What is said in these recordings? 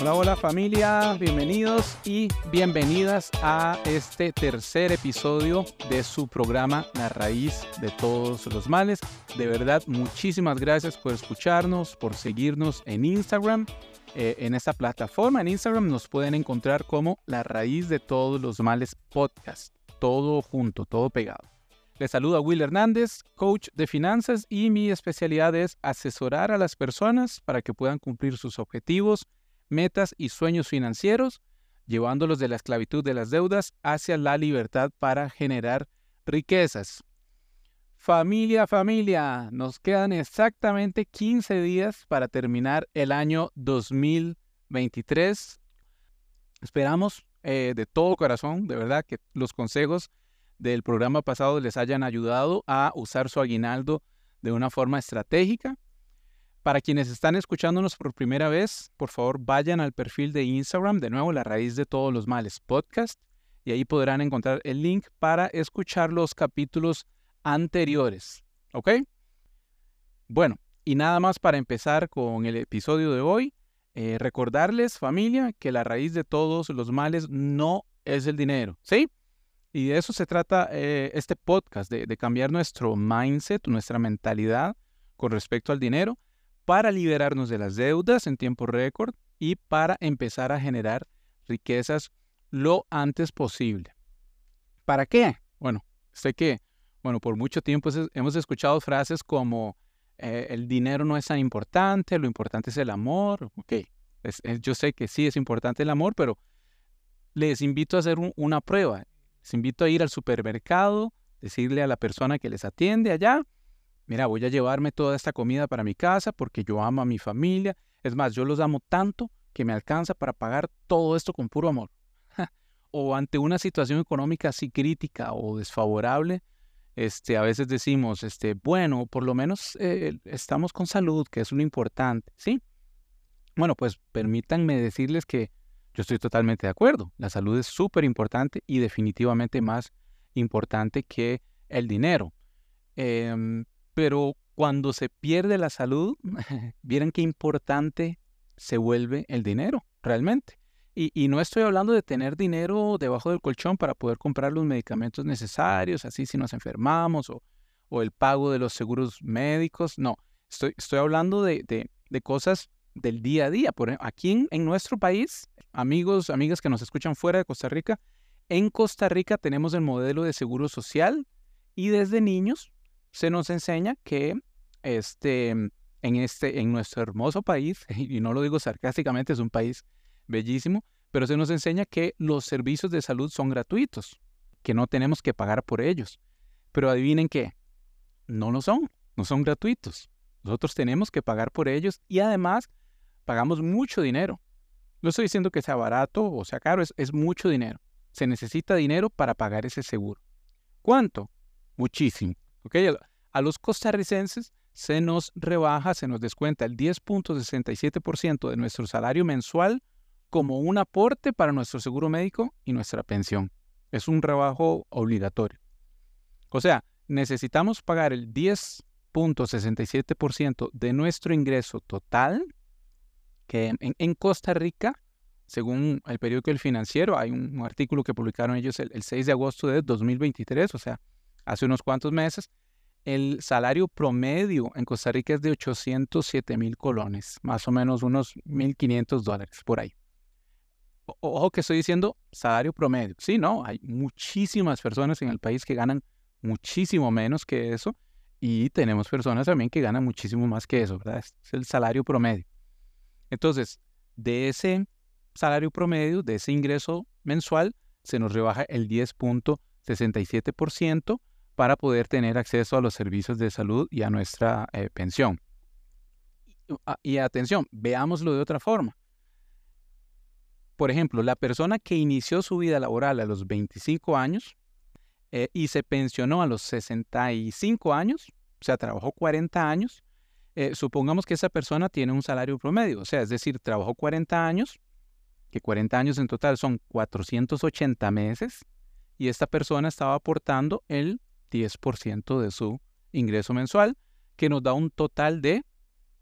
Hola, hola familia, bienvenidos y bienvenidas a este tercer episodio de su programa La raíz de todos los males. De verdad, muchísimas gracias por escucharnos, por seguirnos en Instagram. Eh, en esta plataforma, en Instagram, nos pueden encontrar como La raíz de todos los males podcast. Todo junto, todo pegado. Les saluda Will Hernández, coach de finanzas y mi especialidad es asesorar a las personas para que puedan cumplir sus objetivos metas y sueños financieros, llevándolos de la esclavitud de las deudas hacia la libertad para generar riquezas. Familia, familia, nos quedan exactamente 15 días para terminar el año 2023. Esperamos eh, de todo corazón, de verdad, que los consejos del programa pasado les hayan ayudado a usar su aguinaldo de una forma estratégica para quienes están escuchándonos por primera vez, por favor vayan al perfil de Instagram, de nuevo la raíz de todos los males podcast, y ahí podrán encontrar el link para escuchar los capítulos anteriores. ¿Ok? Bueno, y nada más para empezar con el episodio de hoy, eh, recordarles familia que la raíz de todos los males no es el dinero, ¿sí? Y de eso se trata eh, este podcast, de cambiar nuestro mindset, nuestra mentalidad con respecto al dinero para liberarnos de las deudas en tiempo récord y para empezar a generar riquezas lo antes posible. ¿Para qué? Bueno, sé que, bueno, por mucho tiempo hemos escuchado frases como eh, el dinero no es tan importante, lo importante es el amor. Ok, yo sé que sí es importante el amor, pero les invito a hacer una prueba. Les invito a ir al supermercado, decirle a la persona que les atiende allá, mira, voy a llevarme toda esta comida para mi casa porque yo amo a mi familia. Es más, yo los amo tanto que me alcanza para pagar todo esto con puro amor. o ante una situación económica así crítica o desfavorable, este, a veces decimos, este, bueno, por lo menos eh, estamos con salud, que es lo importante, ¿sí? Bueno, pues permítanme decirles que yo estoy totalmente de acuerdo. La salud es súper importante y definitivamente más importante que el dinero. Em, pero cuando se pierde la salud, vieron qué importante se vuelve el dinero, realmente. Y, no estoy hablando de tener dinero debajo del colchón para poder comprar los medicamentos necesarios, así si nos enfermamos, o, el pago de los seguros médicos. No, estoy, hablando de, cosas del día a día. Por, aquí en, nuestro país, amigos, amigas que nos escuchan fuera de Costa Rica, en Costa Rica tenemos el modelo de seguro social y desde niños se nos enseña que este, en, este, en nuestro hermoso país, y no lo digo sarcásticamente, es un país bellísimo, pero se nos enseña que los servicios de salud son gratuitos, que no tenemos que pagar por ellos. Pero adivinen qué, no lo son, no son gratuitos. Nosotros tenemos que pagar por ellos y además pagamos mucho dinero. No estoy diciendo que sea barato o sea caro, es, es mucho dinero. Se necesita dinero para pagar ese seguro. ¿Cuánto? Muchísimo. A los costarricenses se nos rebaja, se nos descuenta el 10.67% de nuestro salario mensual como un aporte para nuestro seguro médico y nuestra pensión. Es un rebajo obligatorio. O sea, necesitamos pagar el 10.67% de nuestro ingreso total, que en, Costa Rica, según el periódico El Financiero, hay un, artículo que publicaron ellos el 6 de agosto de 2023, o sea, hace unos cuantos meses, el salario promedio en Costa Rica es de 807 mil colones, más o menos unos 1.500 dólares por ahí. ojo que estoy diciendo salario promedio. Sí, no, hay muchísimas personas en el país que ganan muchísimo menos que eso y tenemos personas también que ganan muchísimo más que eso, ¿verdad? Es el salario promedio. Entonces, de ese salario promedio, de ese ingreso mensual, se nos rebaja el 10.67% para poder tener acceso a los servicios de salud y a nuestra eh, pensión. Ah, y, atención, veámoslo de otra forma. Por ejemplo, la persona que inició su vida laboral a los 25 años eh, y se pensionó a los 65 años, o sea, trabajó 40 años, eh, supongamos que esa persona tiene un salario promedio, o sea, es decir, trabajó 40 años, que 40 años en total son 480 meses, y esta persona estaba aportando el 10% de su ingreso mensual, que nos da un total de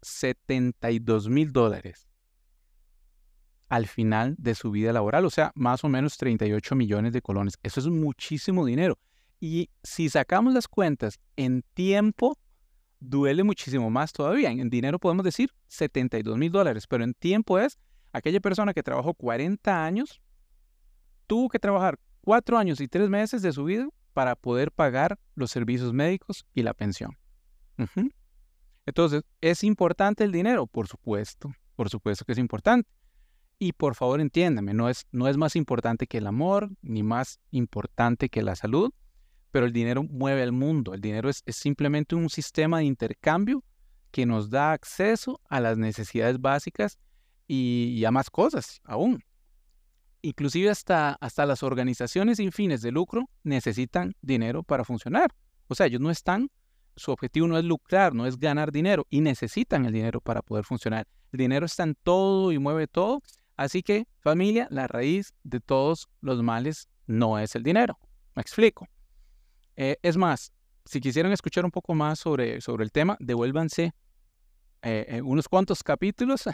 72 mil dólares. al final de su vida laboral, o sea, más o menos 38 millones de colones. Eso es muchísimo dinero. Y si sacamos las cuentas en tiempo, duele muchísimo más todavía. En dinero podemos decir 72 mil dólares, pero en tiempo es aquella persona que trabajó 40 años, tuvo que trabajar 4 años y 3 meses de su vida para poder pagar los servicios médicos y la pensión. Entonces, ¿es importante el dinero? Por supuesto, por supuesto que es importante. Y por favor entiéndame, no es, no es más importante que el amor, ni más importante que la salud, pero el dinero mueve al mundo. El dinero es, simplemente un sistema de intercambio que nos da acceso a las necesidades básicas y, a más cosas aún. Inclusive hasta, hasta las organizaciones sin fines de lucro necesitan dinero para funcionar. O sea, ellos no están, su objetivo no es lucrar, no es ganar dinero y necesitan el dinero para poder funcionar. El dinero está en todo y mueve todo. Así que, familia, la raíz de todos los males no es el dinero. Me explico. Eh, es más, si quisieran escuchar un poco más sobre, sobre el tema, devuélvanse eh, eh, unos cuantos capítulos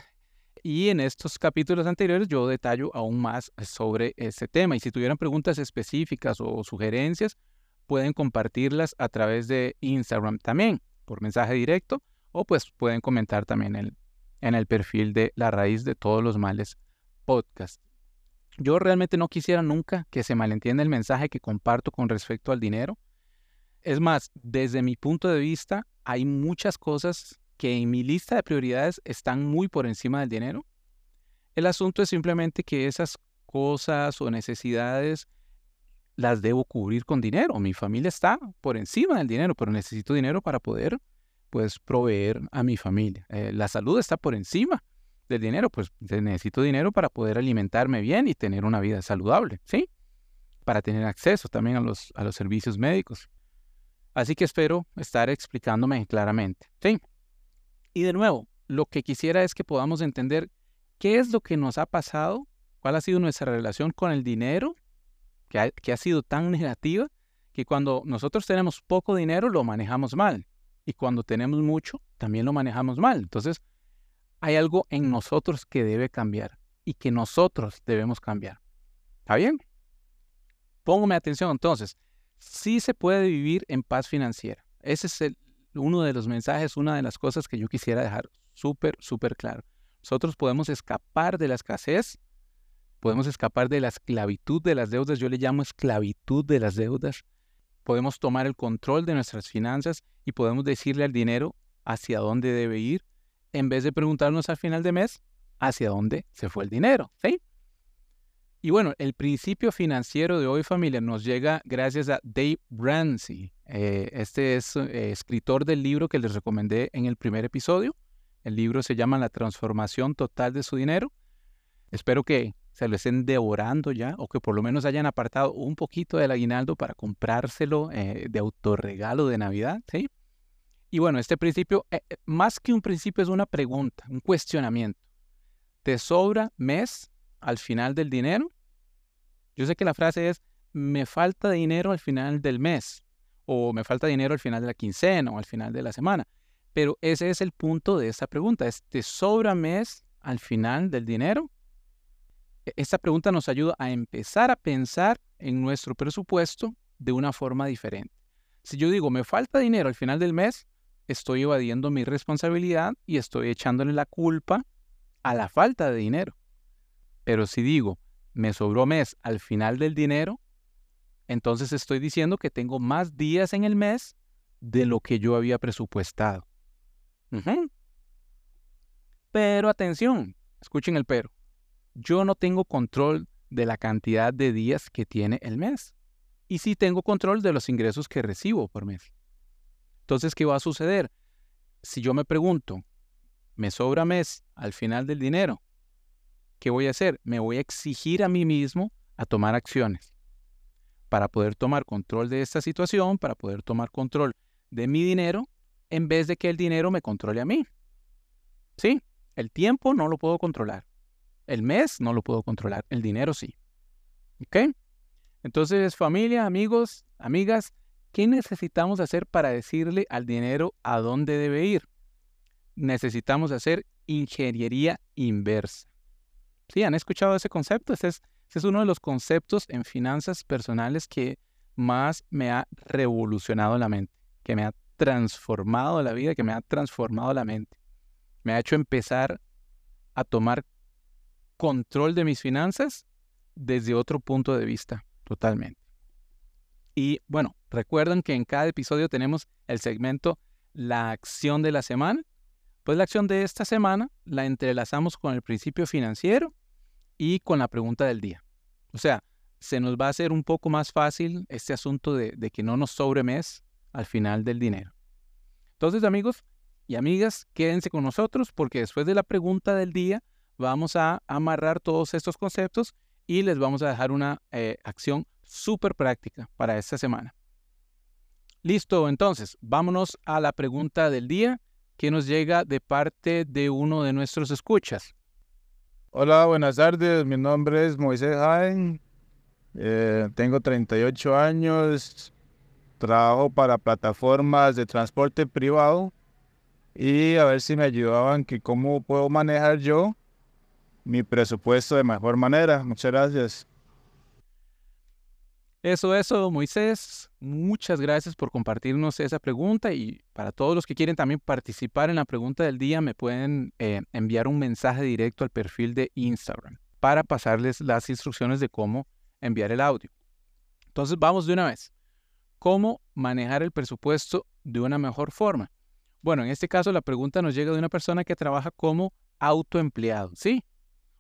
y en estos capítulos anteriores yo detallo aún más sobre ese tema. Y si tuvieran preguntas específicas o sugerencias, pueden compartirlas a través de Instagram también, por mensaje directo, o pues pueden comentar también en en el perfil de La Raíz de Todos los Males podcast. Yo realmente no quisiera nunca que se malentienda el mensaje que comparto con respecto al dinero. Es más, desde mi punto de vista, hay muchas cosas que en mi lista de prioridades están muy por encima del dinero. El asunto es simplemente que esas cosas o necesidades las debo cubrir con dinero. Mi familia está por encima del dinero, pero necesito dinero para poder pues proveer a mi familia. Eh, la salud está por encima del dinero, pues necesito dinero para poder alimentarme bien y tener una vida saludable, ¿sí? Para tener acceso también a los, a los servicios médicos. Así que espero estar explicándome claramente. ¿sí? Y de nuevo, lo que quisiera es que podamos entender qué es lo que nos ha pasado, cuál ha sido nuestra relación con el dinero, que ha, sido tan negativa, que cuando nosotros tenemos poco dinero lo manejamos mal. Y cuando tenemos mucho, también lo manejamos mal. Entonces, hay algo en nosotros que debe cambiar y que nosotros debemos cambiar. ¿Está bien? Póngame atención entonces sí se puede vivir en paz financiera. Ese es uno de los mensajes, una de las cosas que yo quisiera dejar súper, súper claro. Nosotros podemos escapar de la escasez, podemos escapar de la esclavitud de las deudas, yo le llamo esclavitud de las deudas. Podemos tomar el control de nuestras finanzas y podemos decirle al dinero hacia dónde debe ir, en vez de preguntarnos al final de mes hacia dónde se fue el dinero. ¿sí? Y bueno, el principio financiero de hoy familia nos llega gracias a Dave Ramsey. Eh, este es eh, escritor del libro que les recomendé en el primer episodio. El libro se llama La transformación total de su dinero. Espero que se lo estén devorando ya o que por lo menos hayan apartado un poquito del aguinaldo para comprárselo eh, de autorregalo de Navidad. ¿sí? Y bueno, este principio, más que un principio, es una pregunta, un cuestionamiento. ¿Te sobra mes al final del dinero? Yo sé que la frase es, me falta dinero al final del mes, o me falta dinero al final de la quincena, o al final de la semana. Pero ese es el punto de esta pregunta, es, ¿te sobra mes al final del dinero? E, esta pregunta nos ayuda a empezar a pensar en nuestro presupuesto de una forma diferente. Si yo digo, me falta dinero al final del mes, estoy evadiendo mi responsabilidad y estoy echándole la culpa a la falta de dinero. Pero si digo, me sobró mes al final del dinero, entonces estoy diciendo que tengo más días en el mes de lo que yo había presupuestado. Pero atención, escuchen el pero. Yo no tengo control de la cantidad de días que tiene el mes. Y sí tengo control de los ingresos que recibo por mes. Entonces, ¿qué va a suceder? Si yo me pregunto, ¿me sobra mes al final del dinero? ¿Qué voy a hacer? Me voy a exigir a mí mismo a tomar acciones para poder tomar control de esta situación, para poder tomar control de mi dinero, en vez de que el dinero me controle a mí. Sí, el tiempo no lo puedo controlar. El mes no lo puedo controlar. El dinero sí. ¿Ok? Entonces, familia, amigos, amigas, ¿qué necesitamos hacer para decirle al dinero a dónde debe ir? Necesitamos hacer ingeniería inversa. ¿Sí? ¿Han escuchado ese concepto? Ese es, es uno de los conceptos en finanzas personales que más me ha revolucionado la mente, que me ha transformado la vida, que me ha transformado la mente. Me ha hecho empezar a tomar control de mis finanzas desde otro punto de vista, totalmente. Y bueno, recuerdan que en cada episodio tenemos el segmento La acción de la semana. Pues la acción de esta semana la entrelazamos con el principio financiero y con la pregunta del día. O sea, se nos va a hacer un poco más fácil este asunto de, que no nos sobre mes al final del dinero. Entonces, amigos y amigas, quédense con nosotros porque después de la pregunta del día vamos a amarrar todos estos conceptos y les vamos a dejar una eh, acción súper práctica para esta semana. Listo, entonces, vámonos a la pregunta del día que nos llega de parte de uno de nuestros escuchas. Hola, buenas tardes. Mi nombre es Moisés Jaén. Eh, tengo 38 años. Trabajo para plataformas de transporte privado. Y a ver si me ayudaban que cómo puedo manejar yo mi presupuesto de mejor manera. Muchas gracias. Eso, eso, Moisés. Muchas gracias por compartirnos esa pregunta y para todos los que quieren también participar en la pregunta del día, me pueden eh, enviar un mensaje directo al perfil de Instagram para pasarles las instrucciones de cómo enviar el audio. Entonces vamos de una vez. ¿Cómo manejar el presupuesto de una mejor forma? Bueno, en este caso la pregunta nos llega de una persona que trabaja como autoempleado, ¿sí?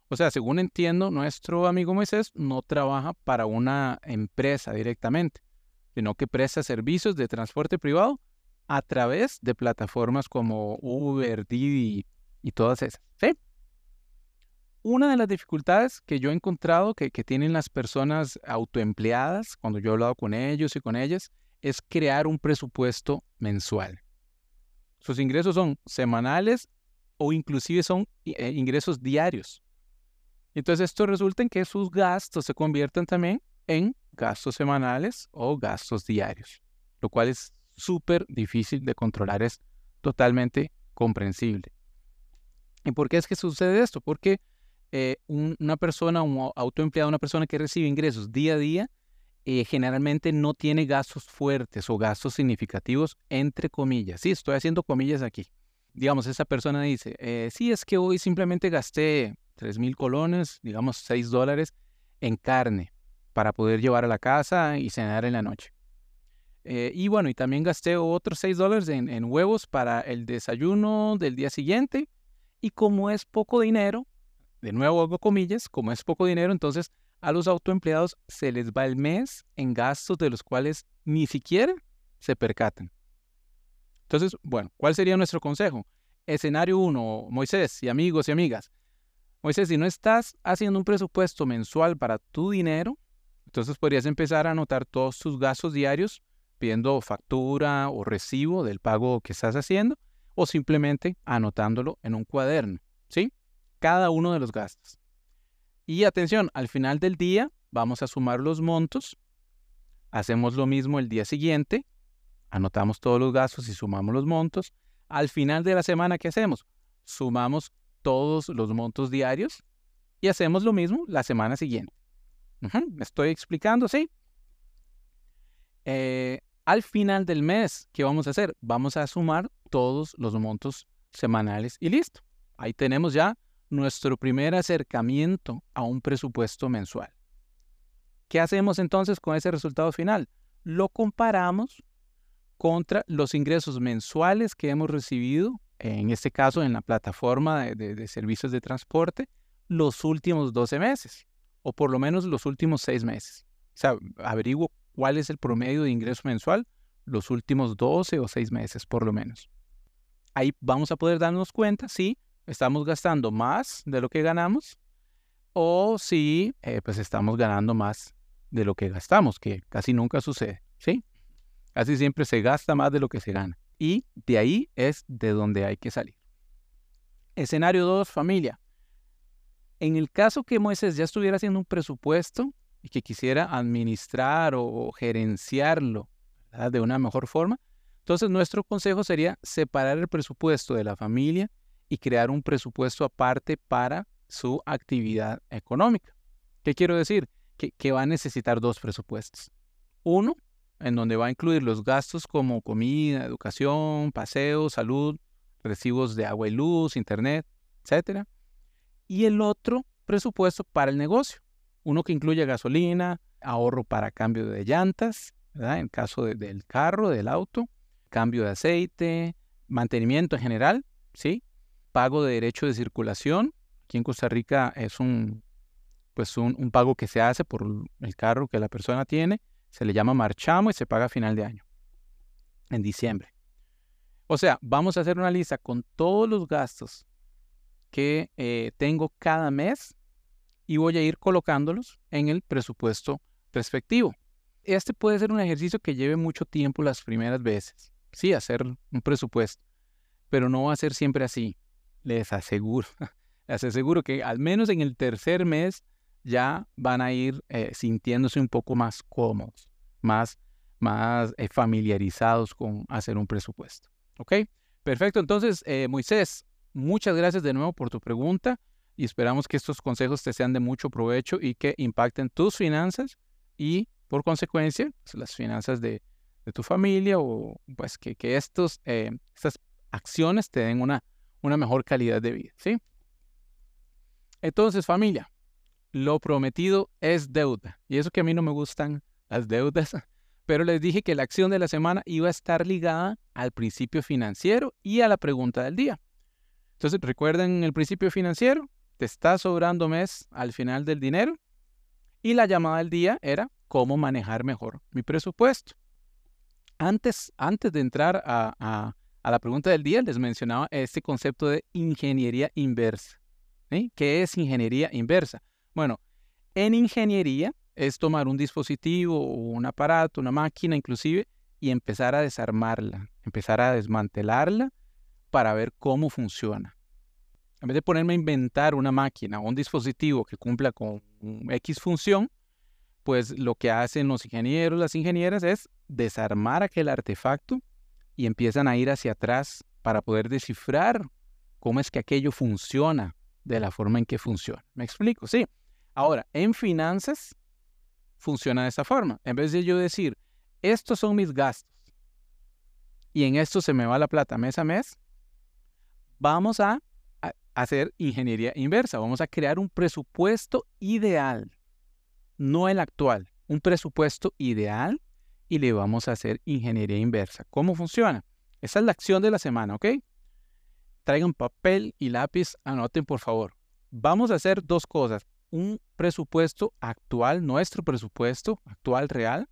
O sea, según entiendo, nuestro amigo Moisés no trabaja para una empresa directamente, sino que presta servicios de transporte privado a través de plataformas como Uber, Didi y todas esas. ¿sí? Una de las dificultades que yo he encontrado que, que tienen las personas autoempleadas, cuando yo he hablado con ellos y con ellas, es crear un presupuesto mensual. Sus ingresos son semanales o inclusive son eh, ingresos diarios. Entonces esto resulta en que sus gastos se convierten también en gastos semanales o gastos diarios, lo cual es súper difícil de controlar, es totalmente comprensible. ¿Y por qué es que sucede esto? Porque eh, una persona, un autoempleado, una persona que recibe ingresos día a día, eh, generalmente no tiene gastos fuertes o gastos significativos, entre comillas. Sí, estoy haciendo comillas aquí. Digamos, esa persona dice, eh, sí, es que hoy simplemente gasté 3 mil colones, digamos 6 dólares en carne para poder llevar a la casa y cenar en la noche. Eh, y bueno, y también gasté otros 6 dólares en, huevos para el desayuno del día siguiente. Y como es poco dinero, de nuevo hago comillas, como es poco dinero, entonces a los autoempleados se les va el mes en gastos de los cuales ni siquiera se percatan. Entonces, bueno, ¿cuál sería nuestro consejo? Escenario 1, Moisés y amigos y amigas, Moisés, si no estás haciendo un presupuesto mensual para tu dinero, entonces podrías empezar a anotar todos tus gastos diarios pidiendo factura o recibo del pago que estás haciendo o simplemente anotándolo en un cuaderno, ¿sí? Cada uno de los gastos. Y atención, al final del día vamos a sumar los montos. Hacemos lo mismo el día siguiente, anotamos todos los gastos y sumamos los montos. Al final de la semana, ¿qué hacemos? Sumamos todos los montos diarios y hacemos lo mismo la semana siguiente. ¿Me estoy explicando? Sí. Eh, al final del mes, ¿qué vamos a hacer? Vamos a sumar todos los montos semanales y listo. Ahí tenemos ya nuestro primer acercamiento a un presupuesto mensual. ¿Qué hacemos entonces con ese resultado final? Lo comparamos contra los ingresos mensuales que hemos recibido en este caso en la plataforma de, servicios de transporte, los últimos 12 meses, o por lo menos los últimos 6 meses. O sea, averiguo cuál es el promedio de ingreso mensual los últimos 12 o 6 meses, por lo menos. Ahí vamos a poder darnos cuenta si estamos gastando más de lo que ganamos o si eh, pues estamos ganando más de lo que gastamos, que casi nunca sucede, ¿sí? Casi siempre se gasta más de lo que se gana y de ahí es de donde hay que salir. Escenario 2, familia. En el caso que Moisés ya estuviera haciendo un presupuesto y que quisiera administrar o gerenciarlo de una mejor forma, entonces nuestro consejo sería separar el presupuesto de la familia y crear un presupuesto aparte para su actividad económica. ¿Qué quiero decir? Que, va a necesitar dos presupuestos. Uno, en donde va a incluir los gastos como comida, educación, paseo, salud, recibos de agua y luz, internet, etc. Y el otro presupuesto para el negocio, uno que incluye gasolina, ahorro para cambio de llantas, en caso del carro, del auto, cambio de aceite, mantenimiento en general, ¿sí? Pago de derecho de circulación. Aquí en Costa Rica es un, pues un pago que se hace por el carro que la persona tiene se le llama marchamo y se paga a final de año, en diciembre. O sea, vamos a hacer una lista con todos los gastos que eh, tengo cada mes y voy a ir colocándolos en el presupuesto respectivo. Este puede ser un ejercicio que lleve mucho tiempo las primeras veces. Sí, hacer un presupuesto, pero no va a ser siempre así. Les aseguro, les aseguro que al menos en el tercer mes ya van a ir eh, sintiéndose un poco más cómodos, más, más eh, familiarizados con hacer un presupuesto. ¿Ok? Perfecto. Entonces, Moisés, muchas gracias de nuevo por tu pregunta y esperamos que estos consejos te sean de mucho provecho y que impacten tus finanzas y, por consecuencia, pues, las finanzas de, tu familia o pues que, estos, estas acciones te den una, una mejor calidad de vida. ¿Sí? Entonces, familia, lo prometido es deuda. Y eso que a mí no me gustan las deudas, pero les dije que la acción de la semana iba a estar ligada al principio financiero y a la pregunta del día. Entonces, recuerden el principio financiero, te está sobrando mes al final del dinero y la llamada del día era cómo manejar mejor mi presupuesto. Antes, antes de entrar a, la pregunta del día, les mencionaba este concepto de ingeniería inversa. ¿Qué es ingeniería inversa? Bueno, en ingeniería es tomar un dispositivo o un aparato, una máquina inclusive, y empezar a desarmarla, empezar a desmantelarla para ver cómo funciona. En vez de ponerme a inventar una máquina o un dispositivo que cumpla con X función, pues lo que hacen los ingenieros, las ingenieras es desarmar aquel artefacto y empiezan a ir hacia atrás para poder descifrar cómo es que aquello funciona de la forma en que funciona. ¿Me explico? Sí. Ahora, en finanzas funciona de esta forma. En vez de yo decir, estos son mis gastos y en esto se me va la plata mes a mes, vamos a, hacer ingeniería inversa. Vamos a crear un presupuesto ideal, no el actual, un presupuesto ideal y le vamos a hacer ingeniería inversa. ¿Cómo funciona? Esa es la acción de la semana, ¿ok? Traigan papel y lápiz, anoten por favor. Vamos a hacer dos cosas un presupuesto actual, nuestro presupuesto actual real,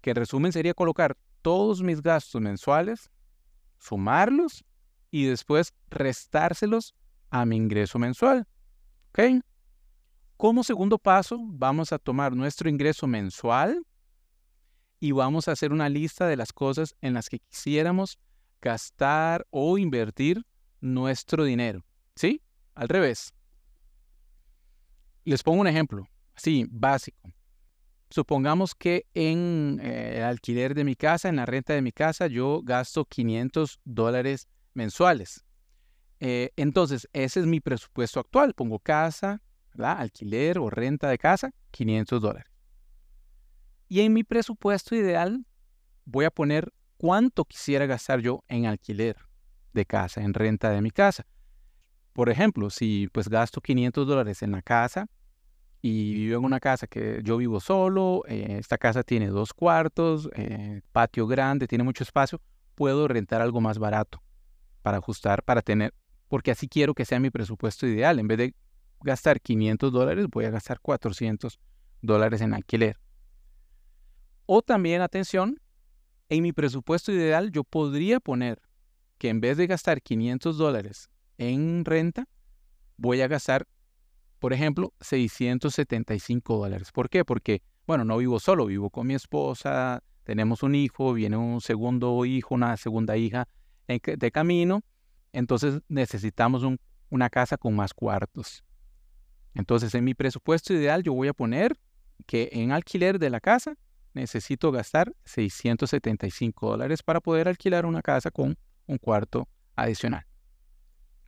que en resumen sería colocar todos mis gastos mensuales, sumarlos y después restárselos a mi ingreso mensual. ¿Ok? Como segundo paso, vamos a tomar nuestro ingreso mensual y vamos a hacer una lista de las cosas en las que quisiéramos gastar o invertir nuestro dinero. ¿Sí? Al revés. Les pongo un ejemplo, así, básico. Supongamos que en eh, el alquiler de mi casa, en la renta de mi casa, yo gasto 500 dólares mensuales. Eh, entonces, ese es mi presupuesto actual. Pongo casa, alquiler o renta de casa, 500 dólares. Y en mi presupuesto ideal voy a poner cuánto quisiera gastar yo en alquiler de casa, en renta de mi casa. Por ejemplo, si pues gasto 500 dólares en la casa, y vivo en una casa que yo vivo solo, eh, esta casa tiene dos cuartos, eh, patio grande, tiene mucho espacio, puedo rentar algo más barato para ajustar, para tener, porque así quiero que sea mi presupuesto ideal. En vez de gastar 500 dólares, voy a gastar 400 dólares en alquiler. O también, atención, en mi presupuesto ideal yo podría poner que en vez de gastar 500 dólares en renta, voy a gastar por ejemplo, 675 dólares. ¿Por qué? Porque, bueno, no vivo solo, vivo con mi esposa, tenemos un hijo, viene un segundo hijo, una segunda hija de camino, entonces necesitamos una casa con más cuartos. Entonces, en mi presupuesto ideal, yo voy a poner que en alquiler de la casa necesito gastar 675 dólares para poder alquilar una casa con un cuarto adicional.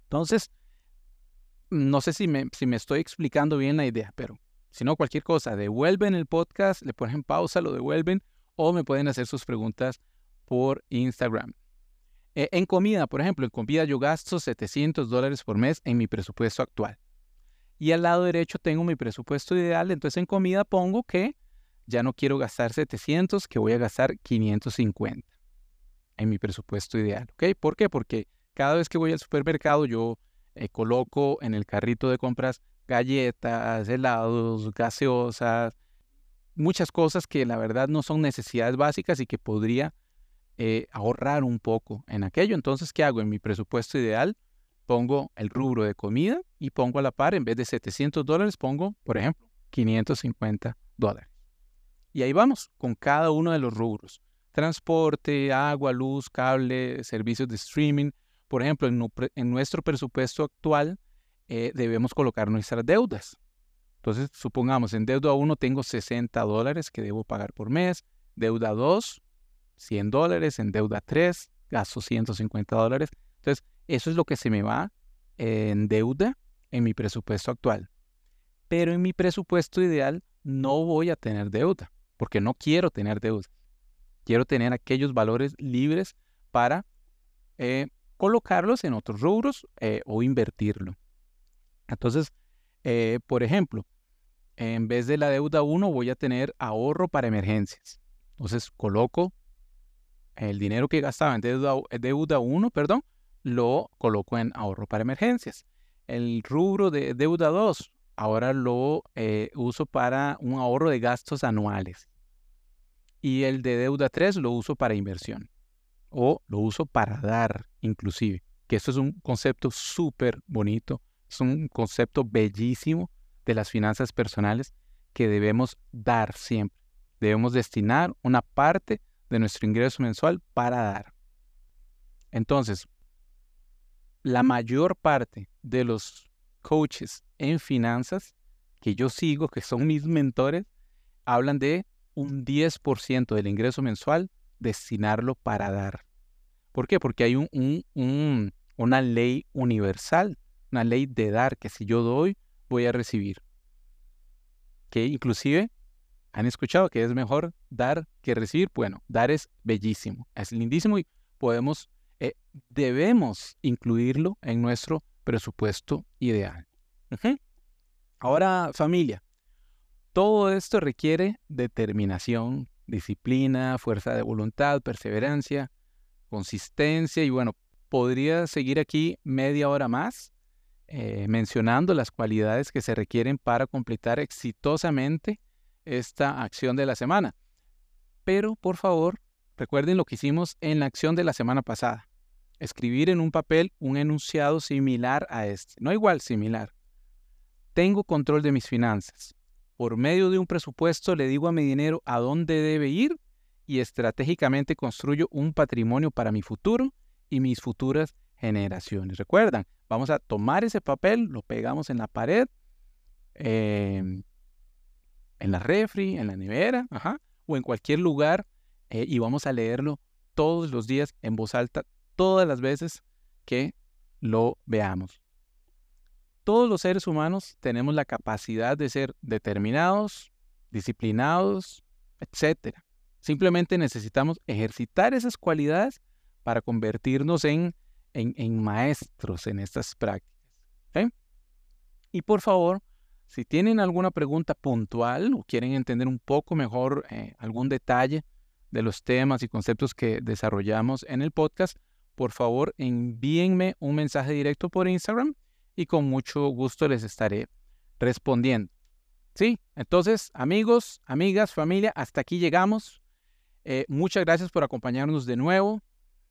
Entonces, no sé si me, si me estoy explicando bien la idea, pero si no, cualquier cosa, devuelven el podcast, le ponen pausa, lo devuelven o me pueden hacer sus preguntas por Instagram. Eh, en comida, por ejemplo, en comida yo gasto 700 dólares por mes en mi presupuesto actual. Y al lado derecho tengo mi presupuesto ideal, entonces en comida pongo que ya no quiero gastar 700, que voy a gastar 550 en mi presupuesto ideal. ¿Ok? ¿Por qué? Porque cada vez que voy al supermercado yo eh, coloco en el carrito de compras galletas, helados, gaseosas, muchas cosas que la verdad no son necesidades básicas y que podría eh, ahorrar un poco en aquello. Entonces, ¿qué hago? En mi presupuesto ideal pongo el rubro de comida y pongo a la par, en vez de 700 dólares, pongo, por ejemplo, 550 dólares. Y ahí vamos, con cada uno de los rubros. Transporte, agua, luz, cable, servicios de streaming. Por ejemplo, en, nuestro presupuesto actual eh, debemos colocar nuestras deudas. Entonces, supongamos, en deuda 1 tengo 60 dólares que debo pagar por mes. Deuda 2, 100 dólares. En deuda 3, gasto 150 dólares. Entonces, eso es lo que se me va en deuda en mi presupuesto actual. Pero en mi presupuesto ideal no voy a tener deuda porque no quiero tener deudas. Quiero tener aquellos valores libres para eh, colocarlos en otros rubros eh, o invertirlo. Entonces, eh, por ejemplo, en vez de la deuda 1 voy a tener ahorro para emergencias. Entonces, coloco el dinero que gastaba en deuda, deuda 1, perdón, lo coloco en ahorro para emergencias. El rubro de deuda 2, ahora lo uso para un ahorro de gastos anuales y el de deuda 3 lo uso para inversión o lo uso para dar inclusive, que eso es un concepto súper bonito, es un concepto bellísimo de las finanzas personales que debemos dar siempre. Debemos destinar una parte de nuestro ingreso mensual para dar. Entonces, la mayor parte de los coaches en finanzas que yo sigo, que son mis mentores, hablan de un 10% del ingreso mensual, destinarlo para dar. ¿Por qué? Porque hay un, una ley universal, una ley de dar, que si yo doy, voy a recibir. Que inclusive han escuchado que es mejor dar que recibir. Bueno, dar es bellísimo, es lindísimo y podemos, eh, debemos incluirlo en nuestro presupuesto ideal. Ahora, familia, todo esto requiere determinación, disciplina, fuerza de voluntad, perseverancia, consistencia y bueno, podría seguir aquí media hora más eh, mencionando las cualidades que se requieren para completar exitosamente esta acción de la semana. Pero por favor, recuerden lo que hicimos en la acción de la semana pasada. Escribir en un papel un enunciado similar a este, no igual, similar. Tengo control de mis finanzas por medio de un presupuesto le digo a mi dinero a dónde debe ir y estratégicamente construyo un patrimonio para mi futuro y mis futuras generaciones. Recuerdan, vamos a tomar ese papel, lo pegamos en la pared, em, en la refri, en la nevera, o en cualquier lugar eh, y vamos a leerlo todos los días en voz alta, todas las veces que lo veamos todos los seres humanos tenemos la capacidad de ser determinados, disciplinados, etc. Simplemente necesitamos ejercitar esas cualidades para convertirnos en, en, maestros en estas prácticas. Y por favor, si tienen alguna pregunta puntual o quieren entender un poco mejor eh, algún detalle de los temas y conceptos que desarrollamos en el podcast, por favor envíenme un mensaje directo por Instagram y con mucho gusto les estaré respondiendo. Sí, entonces amigos, amigas, familia, hasta aquí llegamos. Eh, muchas gracias por acompañarnos de nuevo.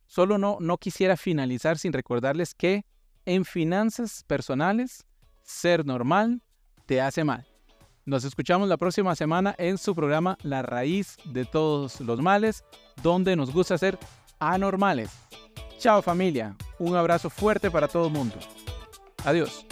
Solo no, no quisiera finalizar sin recordarles que en finanzas personales, ser normal te hace mal. Nos escuchamos la próxima semana en su programa La raíz de todos los males, donde nos gusta ser anormales. Chao familia, un abrazo fuerte para todo el mundo. Adiós.